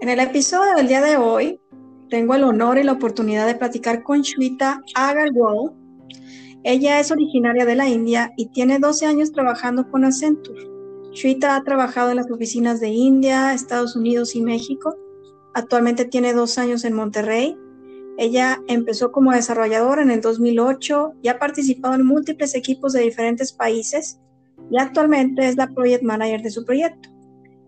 En el episodio del día de hoy, tengo el honor y la oportunidad de platicar con Shweta Agarwal. Ella es originaria de la India y tiene 12 años trabajando con Accenture. Shweta ha trabajado en las oficinas de India, Estados Unidos y México. Actualmente tiene dos años en Monterrey. Ella empezó como desarrolladora en el 2008 y ha participado en múltiples equipos de diferentes países y actualmente es la project manager de su proyecto.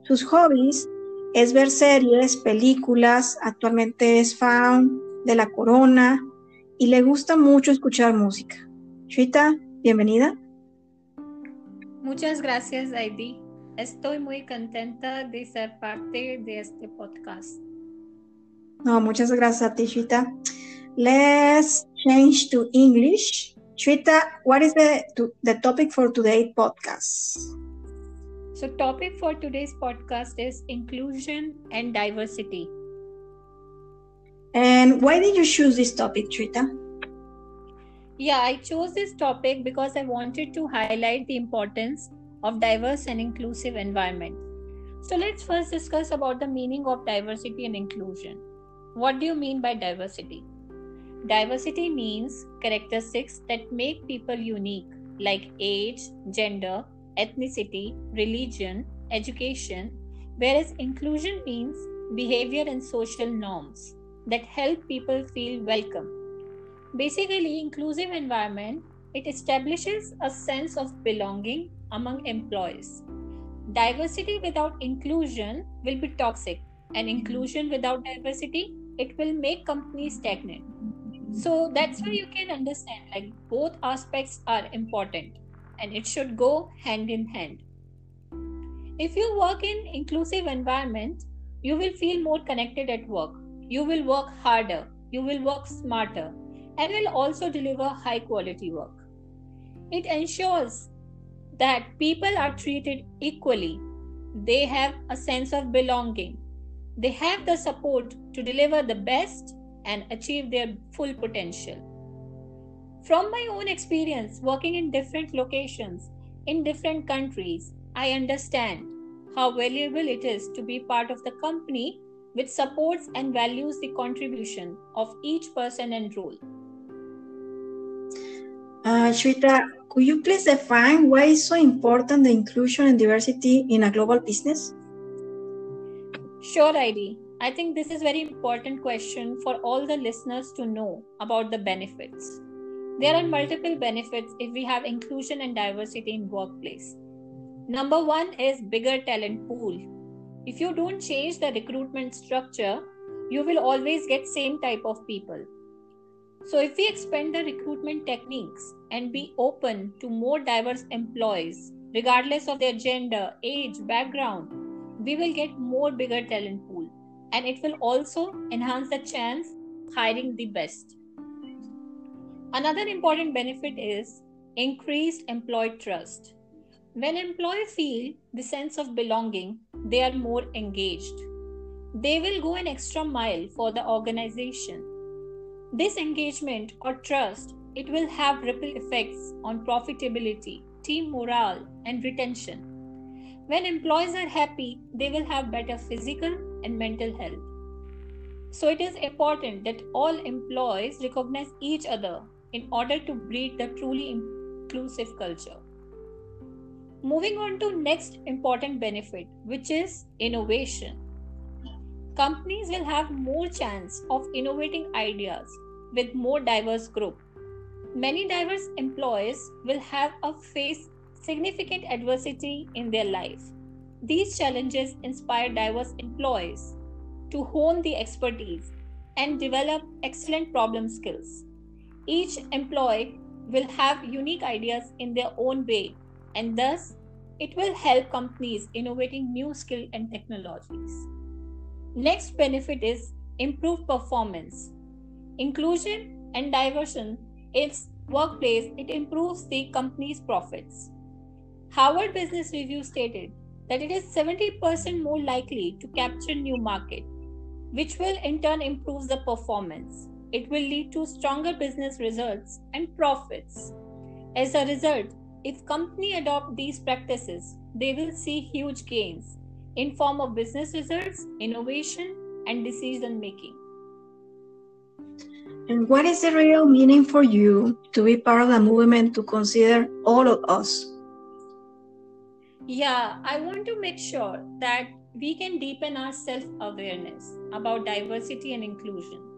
Sus hobbies es ver series, películas, actualmente es fan de La Corona y le gusta mucho escuchar música. Chuita, bienvenida. Muchas gracias, Heidi. Estoy muy contenta de ser parte de este podcast. No, muchas gracias a ti, Chuita. Let's change to English. Chuita, what is the, the topic for today's podcast? So, topic for today's podcast is inclusion and diversity. And why did you choose this topic, Shweta? Yeah, I chose this topic because I wanted to highlight the importance of diverse and inclusive environment. So let's first discuss about the meaning of diversity and inclusion. What do you mean by diversity? Diversity means characteristics that make people unique like age, gender, ethnicity, religion, education, whereas inclusion means behavior and social norms that help people feel welcome. Basically, inclusive environment it establishes a sense of belonging among employees. Diversity without inclusion will be toxic, and inclusion without diversity it will make companies stagnant. So that's why you can understand like both aspects are important and it should go hand in hand. If you work in inclusive environment, you will feel more connected at work. You will work harder, you will work smarter, and will also deliver high quality work. It ensures that people are treated equally. They have a sense of belonging. They have the support to deliver the best and achieve their full potential. From my own experience working in different locations, in different countries, I understand how valuable it is to be part of the company which supports and values the contribution of each person and role. Uh, Shweta, could you please define why is so important the inclusion and diversity in a global business? Sure, ID. I think this is very important question for all the listeners to know about the benefits. There are multiple benefits if we have inclusion and diversity in workplace. Number one is bigger talent pool. If you don't change the recruitment structure, you will always get same type of people. So if we expand the recruitment techniques and be open to more diverse employees, regardless of their gender, age, background, we will get more bigger talent pool and it will also enhance the chance hiring the best. Another important benefit is increased employee trust. When employees feel the sense of belonging, they are more engaged. They will go an extra mile for the organization. This engagement or trust, it will have ripple effects on profitability, team morale, and retention. When employees are happy, they will have better physical and mental health. So it is important that all employees recognize each other in order to breed the truly inclusive culture. Moving on to next important benefit which is innovation. Companies will have more chance of innovating ideas with more diverse group. Many diverse employees will have a face significant adversity in their life. These challenges inspire diverse employees to hone the expertise and develop excellent problem skills. Each employee will have unique ideas in their own way, and thus it will help companies innovating new skill and technologies. Next benefit is improved performance. Inclusion and diversion in workplace it improves the company's profits. Harvard Business Review stated that it is 70% more likely to capture new market, which will in turn improve the performance it will lead to stronger business results and profits. As a result, if company adopt these practices, they will see huge gains in form of business results, innovation, and decision making. And what is the real meaning for you to be part of the movement to consider all of us? Yeah, I want to make sure that we can deepen our self awareness about diversity and inclusion.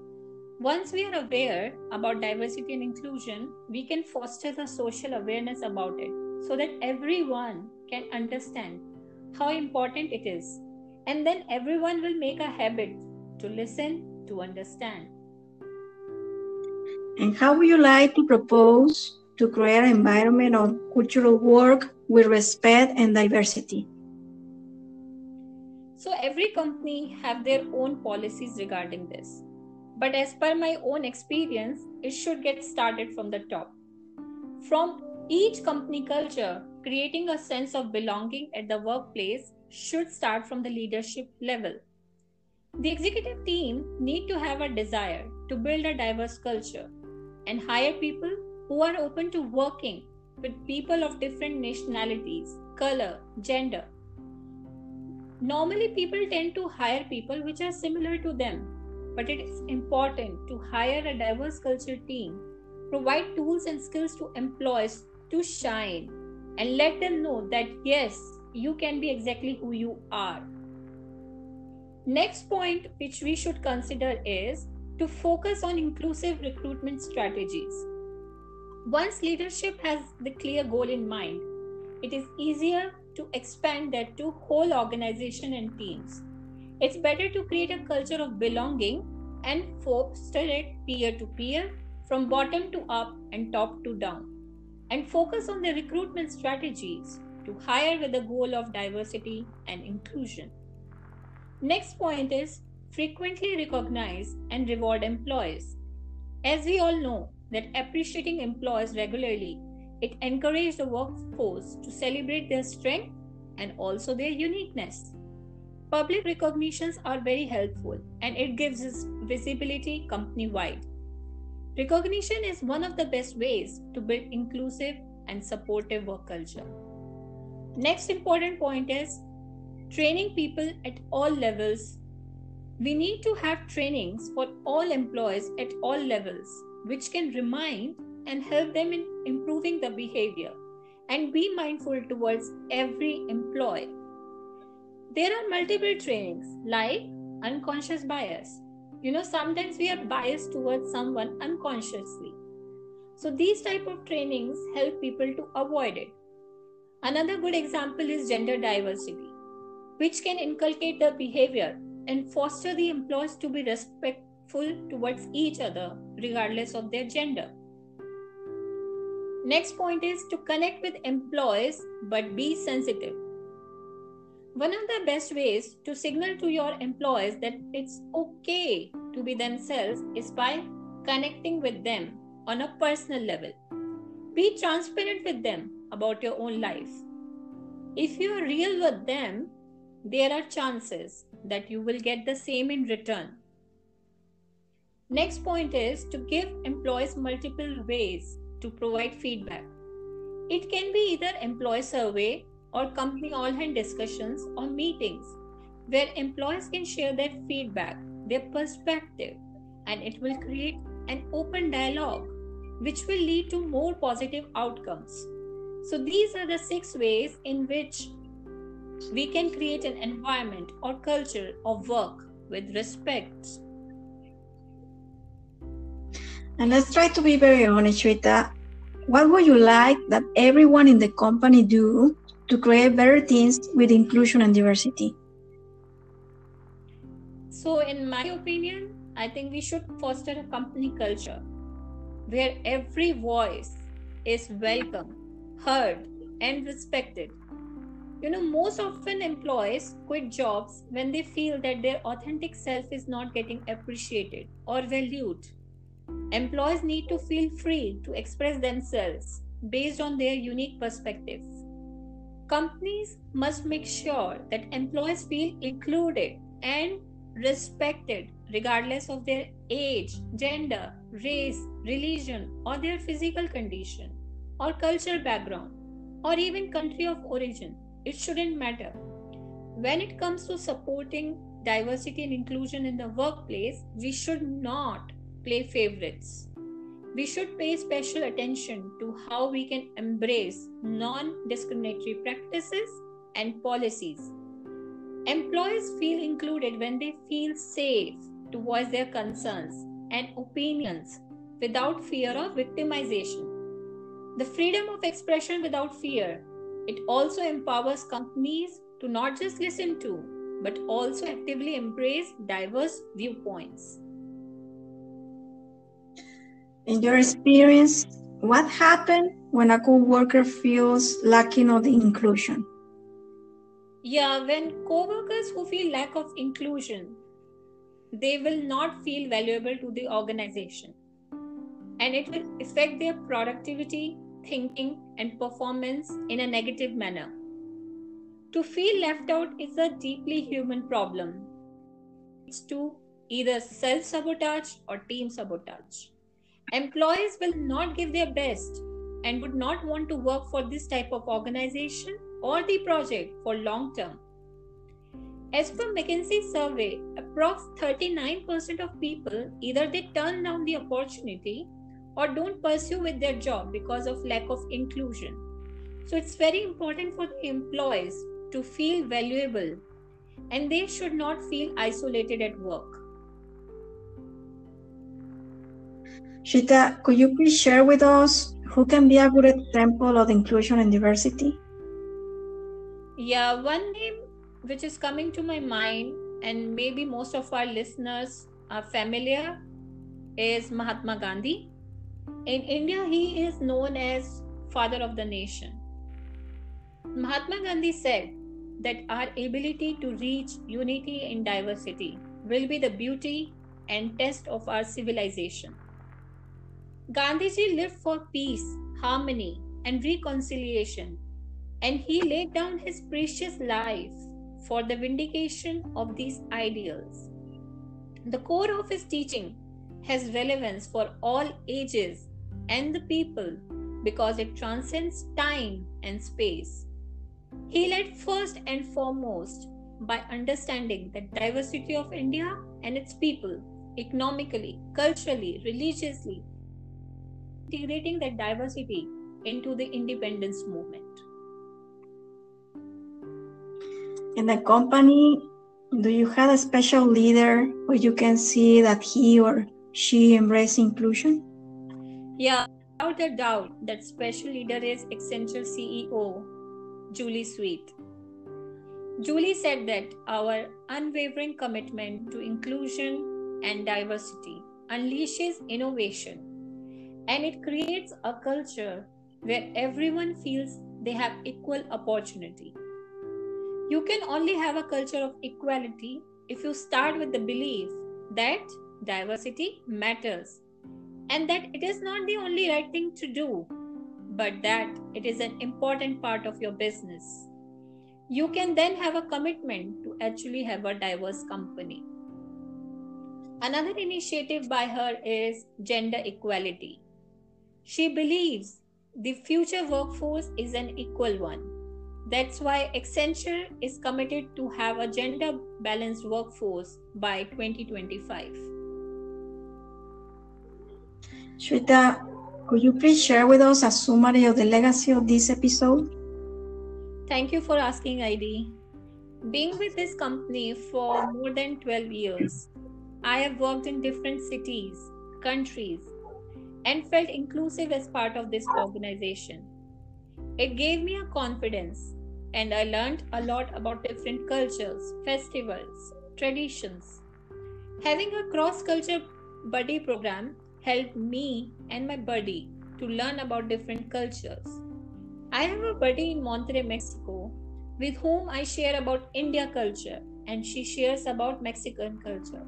Once we are aware about diversity and inclusion, we can foster the social awareness about it so that everyone can understand how important it is. And then everyone will make a habit to listen, to understand. And how would you like to propose to create an environment of cultural work with respect and diversity? So every company have their own policies regarding this. But as per my own experience, it should get started from the top. From each company culture, creating a sense of belonging at the workplace should start from the leadership level. The executive team need to have a desire to build a diverse culture and hire people who are open to working with people of different nationalities, color, gender. Normally, people tend to hire people which are similar to them, but it is important to hire a diverse culture team, provide tools and skills to employees to shine, and let them know that yes, you can be exactly who you are. Next point which we should consider is to focus on inclusive recruitment strategies. Once leadership has the clear goal in mind, it is easier to expand that to whole organization and teams. It's better to create a culture of belonging and foster it peer to peer, from bottom to up and top to down, and focus on the recruitment strategies to hire with the goal of diversity and inclusion. Next point is frequently recognize and reward employees. As we all know, that appreciating employees regularly, it encourages the workforce to celebrate their strength and also their uniqueness. Public recognitions are very helpful and it gives us visibility company wide. Recognition is one of the best ways to build inclusive and supportive work culture. Next important point is training people at all levels we need to have trainings for all employees at all levels, which can remind and help them in improving the behavior and be mindful towards every employee. There are multiple trainings like unconscious bias. You know, sometimes we are biased towards someone unconsciously. So these type of trainings help people to avoid it. Another good example is gender diversity, which can inculcate the behavior and foster the employees to be respectful towards each other, regardless of their gender. Next point is to connect with employees but be sensitive. One of the best ways to signal to your employees that it's okay to be themselves is by connecting with them on a personal level. Be transparent with them about your own life. If you are real with them, there are chances that you will get the same in return. Next point is to give employees multiple ways to provide feedback. It can be either employee survey or company all hand discussions or meetings where employees can share their feedback, their perspective, and it will create an open dialogue which will lead to more positive outcomes. So, these are the six ways in which we can create an environment or culture of work with respect. And let's try to be very honest, Shweta. What would you like that everyone in the company do to create better things with inclusion and diversity? So, in my opinion, I think we should foster a company culture where every voice is welcome, heard, and respected you know, most often employees quit jobs when they feel that their authentic self is not getting appreciated or valued. Employees need to feel free to express themselves based on their unique perspectives. Companies must make sure that employees feel included and respected regardless of their age, gender, race, religion, or their physical condition, or cultural background, or even country of origin it shouldn't matter. When it comes to supporting diversity and inclusion in the workplace, we should not play favorites. We should pay special attention to how we can embrace non discriminatory practices and policies. Employees feel included when they feel safe to voice their concerns and opinions without fear of victimization. The freedom of expression without fear. It also empowers companies to not just listen to, but also actively embrace diverse viewpoints. In your experience, what happens when a co-worker feels lacking of the inclusion? Yeah, when co-workers who feel lack of inclusion, they will not feel valuable to the organization. And it will affect their productivity, thinking, and performance in a negative manner. To feel left out is a deeply human problem. It's to either self sabotage or team sabotage. Employees will not give their best and would not want to work for this type of organization or the project for long term. As per McKinsey survey, approx 39% of people either they turn down the opportunity or don't pursue with their job because of lack of inclusion. So it's very important for the employees to feel valuable and they should not feel isolated at work. Shweta, could you please share with us who can be a good example of inclusion and diversity? Yeah, one name which is coming to my mind, and maybe most of our listeners are familiar, is Mahatma Gandhi. In India, he is known as Father of the Nation. Mahatma Gandhi said that our ability to reach unity in diversity will be the beauty and test of our civilization. Gandhiji lived for peace, harmony, and reconciliation, and he laid down his precious life for the vindication of these ideals. The core of his teaching has relevance for all ages and the people because it transcends time and space. He led first and foremost by understanding the diversity of India and its people economically, culturally, religiously, integrating that diversity into the independence movement. In the company, do you have a special leader where you can see that he or she embrace inclusion? Yeah, without a doubt, that special leader is Accenture CEO Julie Sweet. Julie said that our unwavering commitment to inclusion and diversity unleashes innovation and it creates a culture where everyone feels they have equal opportunity. You can only have a culture of equality if you start with the belief that diversity matters and that it is not the only right thing to do, but that it is an important part of your business. You can then have a commitment to actually have a diverse company. Another initiative by her is gender equality. She believes the future workforce is an equal one. That's why Accenture is committed to have a gender balanced workforce by 2025. Shweta, could you please share with us a summary of the legacy of this episode? Thank you for asking, ID. Being with this company for more than 12 years, I have worked in different cities, countries, and felt inclusive as part of this organization. It gave me a confidence, and I learned a lot about different cultures, festivals, traditions. Having a cross culture buddy program helped me and my buddy to learn about different cultures. I have a buddy in Monterrey, Mexico, with whom I share about India culture, and she shares about Mexican culture.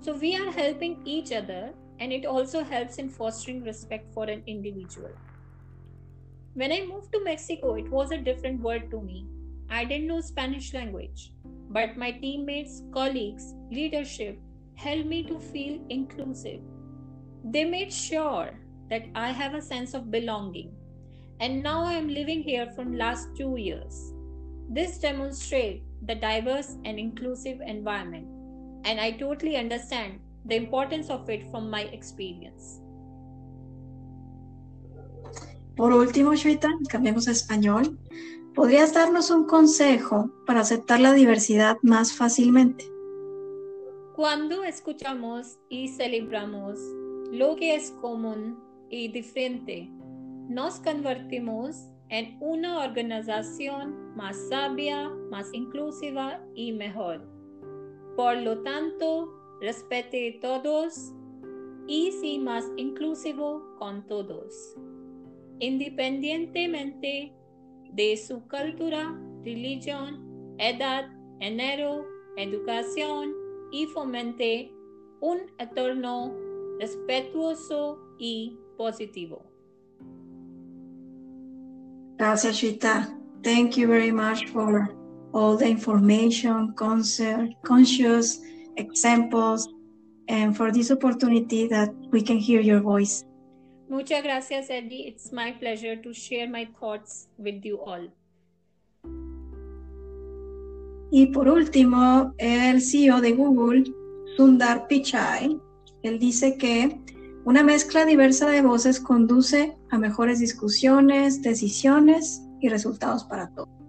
So we are helping each other and it also helps in fostering respect for an individual. When I moved to Mexico, it was a different world to me. I didn't know Spanish language, but my teammates, colleagues, leadership helped me to feel inclusive. They made sure that I have a sense of belonging. And now I am living here from last 2 years. This demonstrates the diverse and inclusive environment and I totally understand the importance of it from my experience. Por último, Shweta, cambiemos a español. ¿Podrías darnos un consejo para aceptar la diversidad más fácilmente? Cuando escuchamos y celebramos lo que es común y diferente, nos convertimos en una organización más sabia, más inclusiva y mejor. Por lo tanto, respete a todos y sea más inclusivo con todos, independientemente de su cultura, religión, edad, género, educación y fomente un entorno respetuoso y positivo. Gracias, Shita. Thank you very much for all the information, concert, conscious examples, and for this opportunity that we can hear your voice. Muchas gracias, Eddie. It's my pleasure to share my thoughts with you all. Y por último, el CEO de Google, Sundar Pichai, él dice que una mezcla diversa de voces conduce a mejores discusiones, decisiones y resultados para todos.